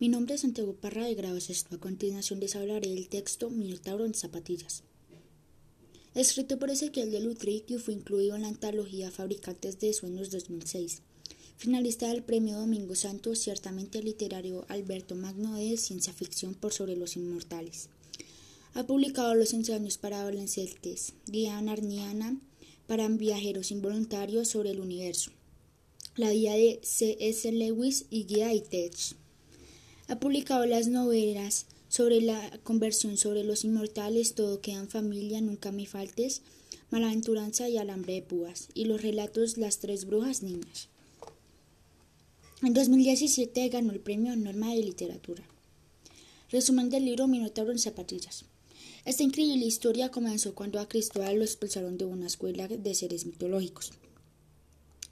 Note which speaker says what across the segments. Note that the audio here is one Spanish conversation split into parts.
Speaker 1: Mi nombre es Santiago Parra de grado. A continuación les hablaré del texto Minotauro en zapatillas. Escrito por Ezequiel de Lutri, que fue incluido en la antología Fabricantes de Sueños 2006. Finalista del premio Domingo Santo, ciertamente literario Alberto Magno de Ciencia Ficción por Sobre los Inmortales. Ha publicado Los ensayos para adolescentes, Guía Narniana para viajeros involuntarios sobre el universo, la guía de C.S. Lewis y Guía Tech. Ha publicado las novelas sobre la conversión sobre los inmortales, Todo queda en familia, Nunca me faltes, Malaventuranza y Alambre de púas, y los relatos Las tres brujas niñas. En 2017 ganó el premio Norma de Literatura. Resumen del libro Minotauro en zapatillas. Esta increíble historia comenzó cuando a Cristóbal lo expulsaron de una escuela de seres mitológicos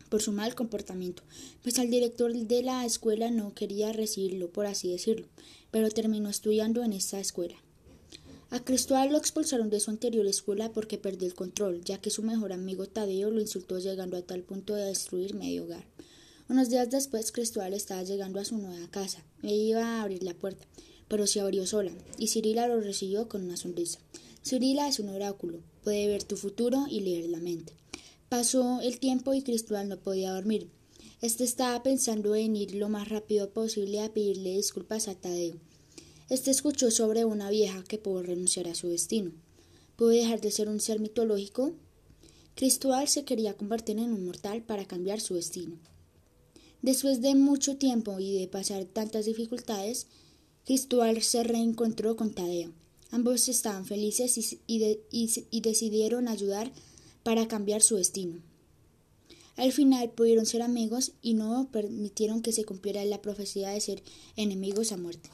Speaker 1: por su mal comportamiento, pues al director de la escuela no quería recibirlo, por así decirlo, pero terminó estudiando en esta escuela. A Cristóbal lo expulsaron de su anterior escuela porque perdió el control, ya que su mejor amigo Tadeo lo insultó llegando a tal punto de destruir medio hogar. Unos días después Cristóbal estaba llegando a su nueva casa e iba a abrir la puerta, pero se abrió sola, y Cirila lo recibió con una sonrisa. Cirila es un oráculo, puede ver tu futuro y leer la mente. Pasó el tiempo y Cristóbal no podía dormir. Este estaba pensando en ir lo más rápido posible a pedirle disculpas a Tadeo. Este escuchó sobre una vieja que pudo renunciar a su destino. ¿Pudo dejar de ser un ser mitológico? Cristóbal se quería convertir en un mortal para cambiar su destino. Después de mucho tiempo y de pasar tantas dificultades, Cristóbal se reencontró con Tadeo. Ambos estaban felices y, y decidieron ayudar para cambiar su destino. Al final pudieron ser amigos y no permitieron que se cumpliera la profecía de ser enemigos a muerte.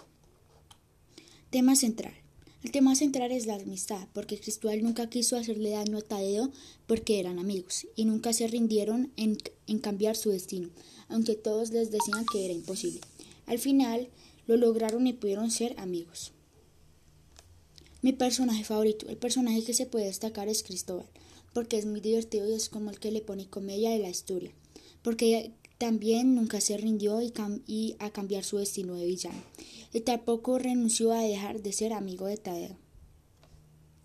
Speaker 1: Tema central. El tema central es la amistad, porque Cristóbal nunca quiso hacerle daño a Tadeo porque eran amigos y nunca se rindieron en, en cambiar su destino, aunque todos les decían que era imposible. Al final lo lograron y pudieron ser amigos. Mi personaje favorito, el personaje que se puede destacar es Cristóbal porque es muy divertido y es como el que le pone comedia de la historia, porque también nunca se rindió y, a cambiar su destino de villano, y tampoco renunció a dejar de ser amigo de Tadeo.